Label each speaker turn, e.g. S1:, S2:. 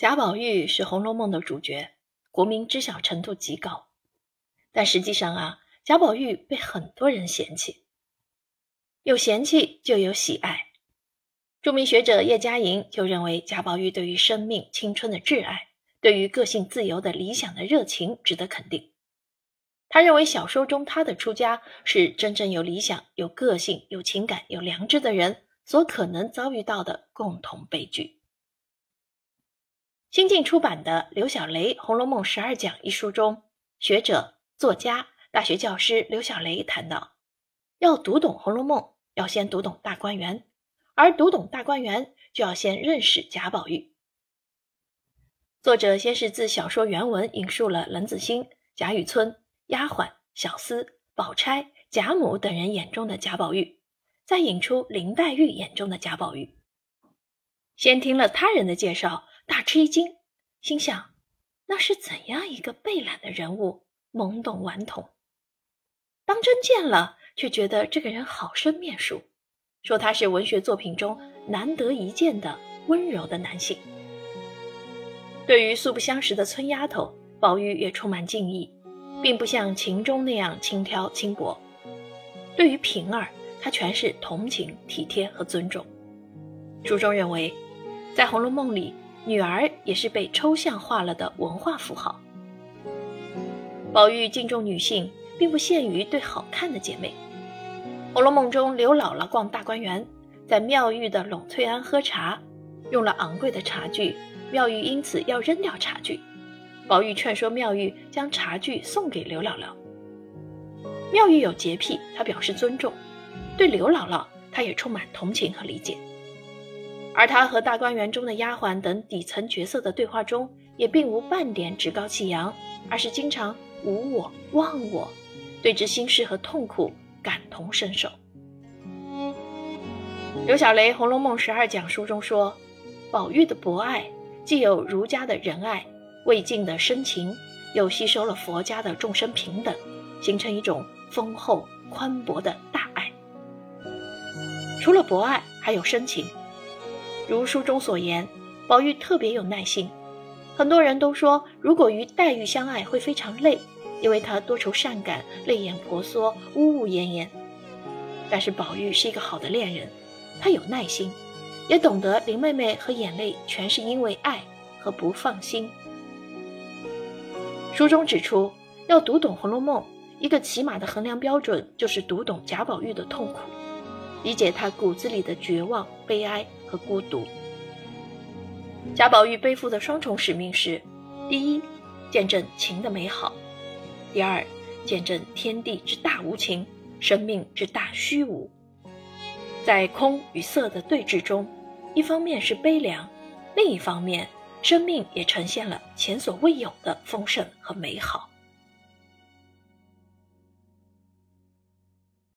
S1: 贾宝玉是《红楼梦》的主角，国民知晓程度极高。但实际上啊，贾宝玉被很多人嫌弃。有嫌弃就有喜爱。著名学者叶嘉莹就认为，贾宝玉对于生命、青春的挚爱，对于个性自由的理想的热情，值得肯定。他认为，小说中他的出家是真正有理想、有个性、有情感、有良知的人所可能遭遇到的共同悲剧。新近出版的刘小雷《红楼梦十二讲》一书中，学者、作家、大学教师刘小雷谈到，要读懂《红楼梦》，要先读懂大观园，而读懂大观园，就要先认识贾宝玉。作者先是自小说原文引述了冷子兴、贾雨村、丫鬟、小厮、宝钗、贾母等人眼中的贾宝玉，再引出林黛玉眼中的贾宝玉。先听了他人的介绍。大吃一惊，心想：那是怎样一个被懒的人物，懵懂顽童。当真见了，却觉得这个人好生面熟，说他是文学作品中难得一见的温柔的男性。对于素不相识的村丫头，宝玉也充满敬意，并不像秦钟那样轻佻轻薄。对于平儿，他全是同情、体贴和尊重。书中认为，在《红楼梦》里。女儿也是被抽象化了的文化符号。宝玉敬重女性，并不限于对好看的姐妹。《红楼梦》中，刘姥姥逛大观园，在妙玉的栊翠庵喝茶，用了昂贵的茶具，妙玉因此要扔掉茶具。宝玉劝说妙玉将茶具送给刘姥姥。妙玉有洁癖，他表示尊重；对刘姥姥，他也充满同情和理解。而他和大观园中的丫鬟等底层角色的对话中，也并无半点趾高气扬，而是经常无我忘我，对之心事和痛苦感同身受。刘小雷《红楼梦十二讲》书中说，宝玉的博爱既有儒家的仁爱、魏晋的深情，又吸收了佛家的众生平等，形成一种丰厚宽博的大爱。除了博爱，还有深情。如书中所言，宝玉特别有耐心。很多人都说，如果与黛玉相爱会非常累，因为她多愁善感、泪眼婆娑、呜呜咽咽。但是宝玉是一个好的恋人，他有耐心，也懂得林妹妹和眼泪全是因为爱和不放心。书中指出，要读懂《红楼梦》，一个起码的衡量标准就是读懂贾宝玉的痛苦，理解他骨子里的绝望、悲哀。和孤独。贾宝玉背负的双重使命是：第一，见证情的美好；第二，见证天地之大无情，生命之大虚无。在空与色的对峙中，一方面是悲凉，另一方面，生命也呈现了前所未有的丰盛和美好。